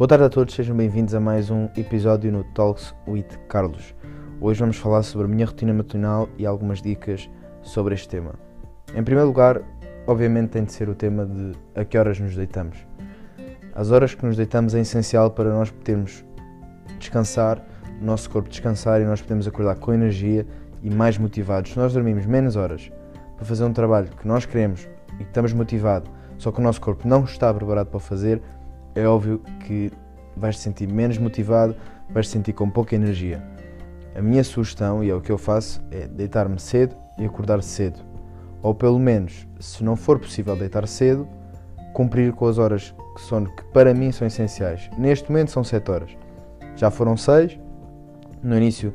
Boa tarde a todos, sejam bem-vindos a mais um episódio no Talks with Carlos. Hoje vamos falar sobre a minha rotina matinal e algumas dicas sobre este tema. Em primeiro lugar, obviamente tem de ser o tema de a que horas nos deitamos. As horas que nos deitamos é essencial para nós podermos descansar, o nosso corpo descansar e nós podemos acordar com energia e mais motivados. Se nós dormimos menos horas para fazer um trabalho que nós queremos e que estamos motivados, só que o nosso corpo não está preparado para fazer, é óbvio que vais te sentir menos motivado, vais te sentir com pouca energia. A minha sugestão, e é o que eu faço, é deitar-me cedo e acordar cedo. Ou pelo menos, se não for possível deitar cedo, cumprir com as horas de sono que para mim são essenciais. Neste momento são 7 horas. Já foram 6. No início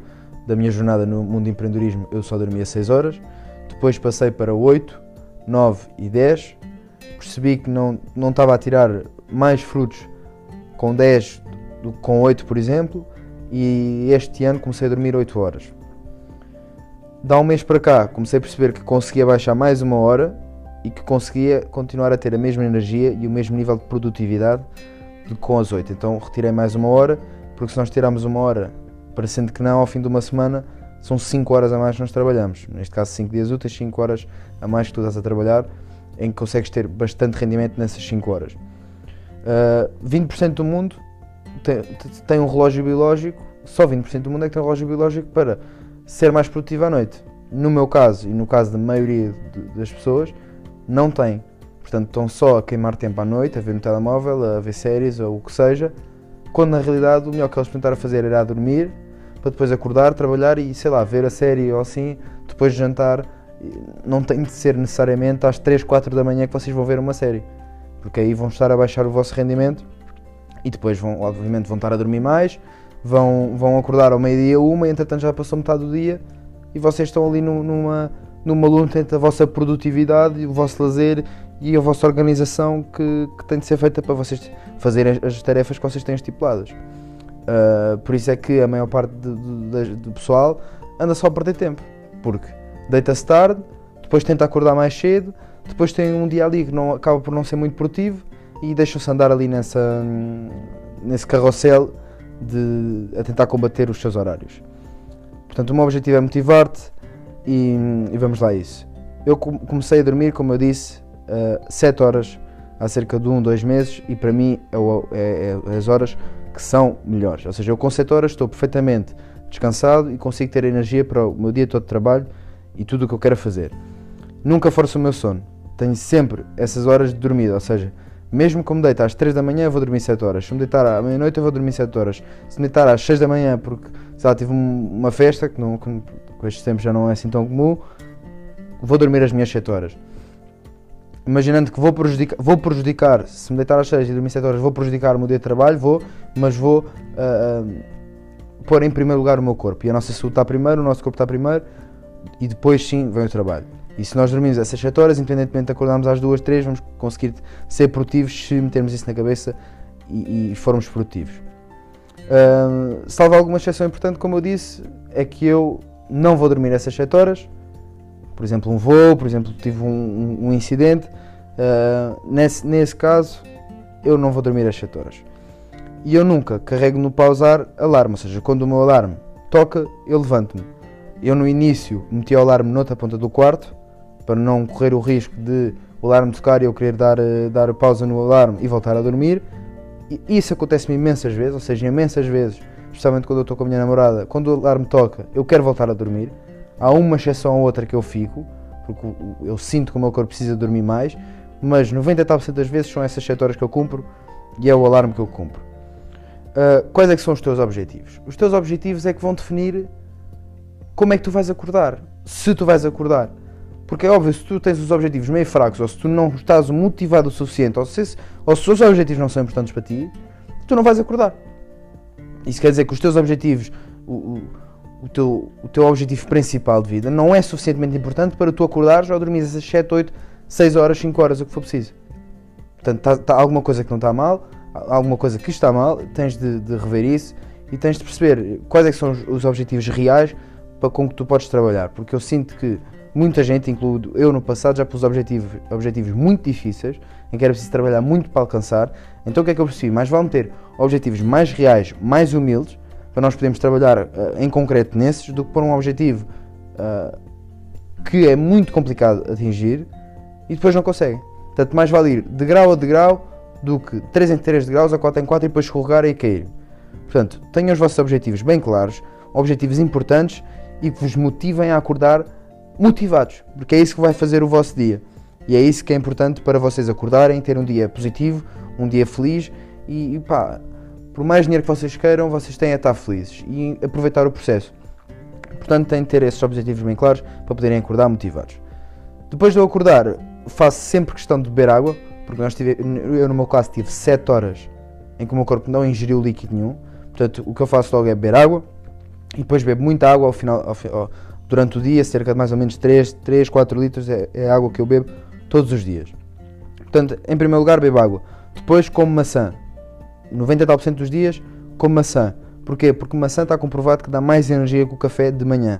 da minha jornada no mundo do empreendedorismo eu só dormia 6 horas. Depois passei para 8, 9 e 10. Percebi que não, não estava a tirar mais frutos com 10 do que com 8, por exemplo, e este ano comecei a dormir 8 horas. Dá um mês para cá, comecei a perceber que conseguia baixar mais uma hora e que conseguia continuar a ter a mesma energia e o mesmo nível de produtividade do que com as 8. Então retirei mais uma hora, porque se nós tirarmos uma hora, parecendo que não, ao fim de uma semana, são 5 horas a mais que nós trabalhamos. Neste caso, 5 dias úteis, 5 horas a mais que tu estás a trabalhar, em que consegues ter bastante rendimento nessas 5 horas. Uh, 20% do mundo tem, tem, um relógio biológico, só 20% do mundo é que tem um relógio biológico para ser mais produtivo à noite. No meu caso e no caso da maioria de, das pessoas, não tem. Portanto, estão só a queimar tempo à noite, a ver no telemóvel, a ver séries ou o que seja, quando na realidade o melhor que eles tentaram fazer era dormir, para depois acordar, trabalhar e sei lá, ver a série ou assim, depois de jantar. Não tem de ser necessariamente às 3, 4 da manhã que vocês vão ver uma série, porque aí vão estar a baixar o vosso rendimento e depois vão, obviamente, vão estar a dormir mais, vão, vão acordar ao meio-dia, uma, e entretanto já passou metade do dia e vocês estão ali numa, numa luta entre a vossa produtividade o vosso lazer e a vossa organização que, que tem de ser feita para vocês fazerem as tarefas que vocês têm estipuladas. Uh, por isso é que a maior parte do pessoal anda só a perder tempo, porque deita-se tarde, depois tenta acordar mais cedo, depois tem um dia ali que não, acaba por não ser muito produtivo e deixam-se andar ali nessa, nesse carrossel de, a tentar combater os seus horários. Portanto, o meu objetivo é motivar-te e, e, vamos lá a isso. Eu comecei a dormir, como eu disse, uh, ah, 7 horas há cerca de 1, um, 2 meses e para mim é, é, é, as horas que são melhores. Ou seja, eu com 7 horas estou perfeitamente descansado e consigo ter energia para o meu dia todo de trabalho e tudo o que eu quero fazer. Nunca forço o meu sono. Tenho sempre essas horas de dormida, ou seja, mesmo que me deite às 3 da manhã, eu vou dormir 7 horas. Se me deitar à meia-noite, eu vou dormir 7 horas. Se me deitar às 6 da manhã, porque sei lá, tive uma festa, que, não, que com estes tempos já não é assim tão comum, vou dormir as minhas 7 horas. Imaginando que vou prejudicar, vou prejudicar, se me deitar às 6 e dormir 7 horas, vou prejudicar o meu dia de trabalho, vou, mas vou uh, uh, pôr em primeiro lugar o meu corpo. E a nossa saúde está primeiro, o nosso corpo está primeiro, e depois sim vem o trabalho. E se nós dormimos essas 7 horas, independentemente de acordarmos às 2, 3, vamos conseguir ser produtivos se metermos isso na cabeça e, e formos produtivos. Salvo alguma exceção importante, como eu disse, é que eu não vou dormir essas 7 horas. Por exemplo, um voo, por exemplo, tive um, um, incidente. Uh, nesse, nesse caso, eu não vou dormir as 7 horas. E eu nunca carrego no pausar alarme, ou seja, quando o meu alarme toca, eu levanto-me. Eu no início meti o alarme noutra ponta do quarto, para não correr o risco de o alarme tocar e eu querer dar, eh, dar pausa no alarme e voltar a dormir. E isso acontece-me imensas vezes, ou seja, imensas vezes, especialmente quando eu estou com a minha namorada, quando o alarme toca, eu quero voltar a dormir. Há uma exceção ou outra que eu fico, porque eu sinto que o meu corpo precisa dormir mais, mas 90% das vezes são essas 7 horas que eu cumpro e é o alarme que eu cumpro. Uh, quais é que são os teus objetivos? Os teus objetivos é que vão definir como é que tu vais acordar, se tu vais acordar. Porque é óbvio, se tu tens os objetivos meio fracos, ou se tu não estás motivado o suficiente, ou se, ou se os objetivos não são importantes para ti, tu não vais acordar. Isso quer dizer que os teus objetivos, o, o, o, teu, o teu objetivo principal de vida, não é suficientemente importante para tu acordares ou dormires às 7, 8, 6 horas, 5 horas, o que for preciso. Portanto, está tá alguma coisa que não está mal, alguma coisa que está mal, tens de, de rever isso e tens de perceber quais é são os, os objetivos reais para com que tu podes trabalhar. Porque eu sinto que Muita gente, incluindo eu no passado, já pus objetivos, objetivos muito difíceis, em que era preciso trabalhar muito para alcançar. Então o que é que eu percebi? Mais vale ter objetivos mais reais, mais humildes, para nós podermos trabalhar uh, em concreto nesses, do que pôr um objetivo uh, que é muito complicado atingir e depois não conseguem. Portanto, mais vale ir de grau a degrau do que 3 em 3 degraus a 4 em 4 e depois escorregar e cair. Portanto, tenham os vossos objetivos bem claros, objetivos importantes e que vos motivem a acordar motivados, porque é isso que vai fazer o vosso dia. E é isso que é importante para vocês acordarem, ter um dia positivo, um dia feliz e, e pá, por mais dinheiro que vocês queiram, vocês têm a estar felizes e aproveitar o processo. Portanto, têm de ter esses objetivos bem claros para poderem acordar motivados. Depois de eu acordar, faço sempre questão de beber água, porque nós tive, eu no meu caso tive 7 horas em que o meu corpo não ingeriu líquido nenhum. Portanto, o que eu faço logo é beber água e depois bebo muita água ao final, ao, durante o dia, cerca de mais ou menos 3, 3 4 litros é, é a água que eu bebo todos os dias. Portanto, em primeiro lugar, bebo água. Depois, como maçã. 90 tal por cento dos dias, como maçã. Porquê? Porque maçã está comprovado que dá mais energia que o café de manhã.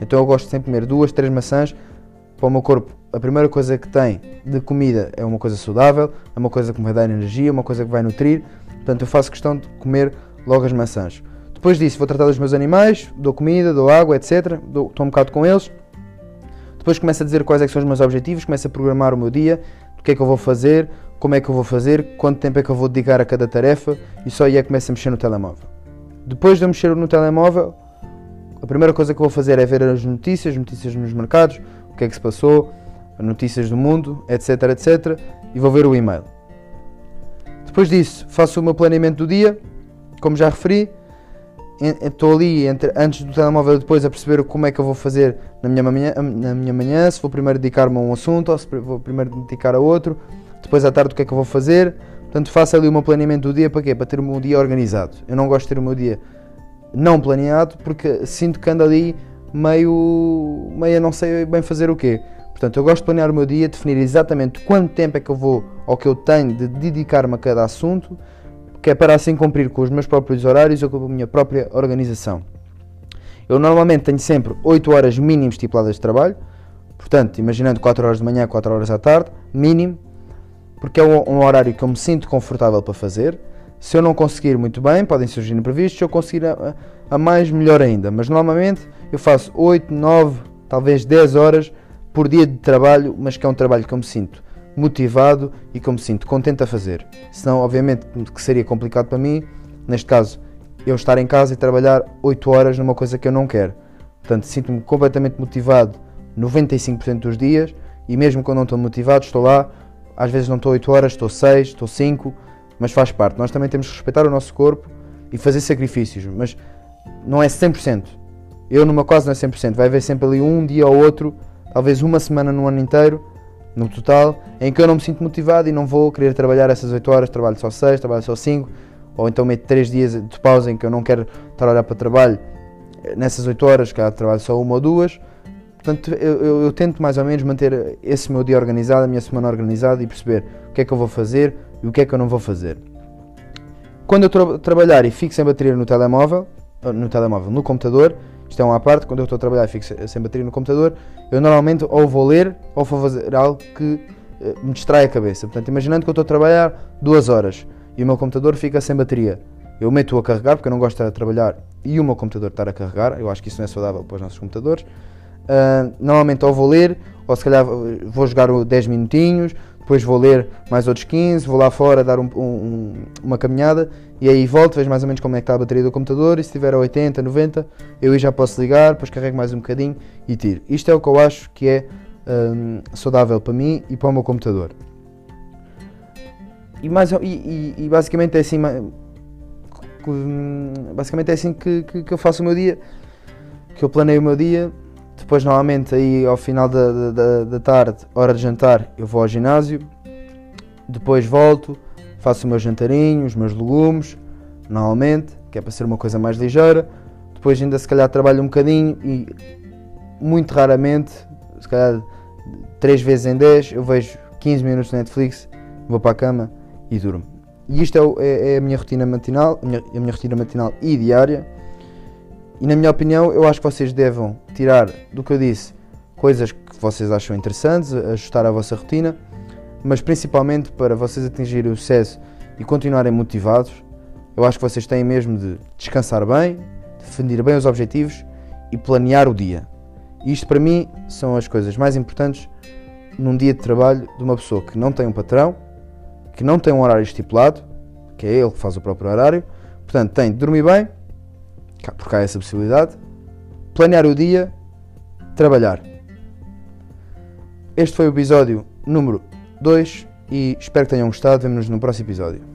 Então eu gosto de sempre comer duas, três maçãs para o meu corpo. A primeira coisa que tem de comida é uma coisa saudável, é uma coisa que me vai dar energia, uma coisa que vai nutrir. Portanto, eu faço questão de comer logo as maçãs. Depois disso, vou tratar dos meus animais, dou comida, dou água, etc. Dou, estou um bocado com eles. Depois começo a dizer quais é são os meus objetivos, começo a programar o meu dia, o que é que eu vou fazer, como é que eu vou fazer, quanto tempo é que eu vou dedicar a cada tarefa e só aí é que começo a mexer no telemóvel. Depois de eu mexer no telemóvel, a primeira coisa que eu vou fazer é ver as notícias, notícias nos mercados, o que é que se passou, notícias do mundo, etc, etc, e vou ver o e-mail. Depois disso, faço o meu planeamento do dia, como já referi, estou ali entre, antes do telemóvel e depois a perceber como é que eu vou fazer na minha manhã, na minha manhã se vou primeiro dedicar-me a um assunto ou se vou primeiro dedicar a outro, depois à tarde o que é que eu vou fazer. Portanto, faço ali o meu planeamento do dia para quê? Para ter o meu dia organizado. Eu não gosto de ter o meu dia não planeado porque sinto que ando ali meio, meio não sei bem fazer o quê. Portanto, eu gosto de planear o meu dia, definir exatamente quanto tempo é que eu vou ou que eu tenho de dedicar-me a cada assunto que é para assim cumprir com os meus próprios horários ou com a minha própria organização. Eu normalmente tenho sempre 8 horas mínimas estipuladas de trabalho, portanto, imaginando 4 horas de manhã, 4 horas à tarde, mínimo, porque é um, horário que eu me sinto confortável para fazer. Se eu não conseguir muito bem, podem surgir imprevistos, se eu conseguir a, a mais, melhor ainda. Mas normalmente eu faço 8, 9, talvez 10 horas por dia de trabalho, mas que é um trabalho que eu me sinto motivado e como sinto contente a fazer. Senão, obviamente, que seria complicado para mim, neste caso, eu estar em casa e trabalhar 8 horas numa coisa que eu não quero. Portanto, sinto-me completamente motivado 95% dos dias e mesmo quando não estou motivado, estou lá. Às vezes não estou 8 horas, estou 6, estou 5, mas faz parte. Nós também temos que respeitar o nosso corpo e fazer sacrifícios, mas não é 100%. Eu, numa quase, não é 100%. Vai haver sempre ali um dia ou outro, talvez uma semana no ano inteiro, no total, em que eu não me sinto motivado e não vou querer trabalhar essas 8 horas, trabalho só 6, trabalho só 5, ou então meto 3 dias de pausa em que eu não quero estar a olhar para o trabalho nessas 8 horas, que trabalho só uma ou duas. Portanto, eu, eu, eu, tento mais ou menos manter esse meu dia organizado, a minha semana organizada e perceber o que é que eu vou fazer e o que é que eu não vou fazer. Quando eu tra trabalhar e fico sem bateria no telemóvel, no telemóvel, no computador, isto é uma parte, quando eu estou a trabalhar e fico sem bateria no computador, eu normalmente ou vou ler ou vou fazer algo que eh, me distrai a cabeça. Portanto, imaginando que eu estou a trabalhar duas horas e o meu computador fica sem bateria. Eu meto-o a carregar porque eu não gosto de trabalhar e o meu computador estar a carregar. Eu acho que isso não é saudável para os nossos computadores. Uh, normalmente ou vou ler ou se calhar vou jogar 10 minutinhos, depois vou ler mais outros 15, vou lá fora dar um, um, uma caminhada e aí volto, vejo mais ou menos como é que está a bateria do computador e se estiver a 80, 90, eu aí já posso ligar, depois carrego mais um bocadinho e tiro. Isto é o que eu acho que é um, saudável para mim e para o meu computador. E, mais, e, e, e basicamente é assim basicamente é assim que, que, que, eu faço o meu dia, que eu planeio o meu dia. Depois, normalmente, aí ao final da, da, da tarde, hora de jantar, eu vou ao ginásio. Depois volto, faço o meu jantarinho, os meus legumes, normalmente, que é para ser uma coisa mais ligeira. Depois ainda se calhar trabalho um bocadinho e muito raramente, se calhar 3 vezes em 10, eu vejo 15 minutos de Netflix, vou para a cama e durmo. E isto é, é, é a minha rotina matinal, a minha, a minha rotina matinal e diária. E na minha opinião, eu acho que vocês devam tirar do que eu disse coisas que vocês acham interessantes, ajustar a vossa rotina, mas principalmente para vocês atingirem o sucesso e continuarem motivados, eu acho que vocês têm mesmo de descansar bem, definir bem os objetivos e planear o dia. Isto para mim são as coisas mais importantes num dia de trabalho de uma pessoa que não tem um patrão, que não tem um horário estipulado, que é ele que faz o próprio horário, portanto tem de dormir bem, porque há essa possibilidade, planear o dia, trabalhar. Este foi o episódio número 2 e espero que tenham gostado. Vemo-nos no próximo episódio.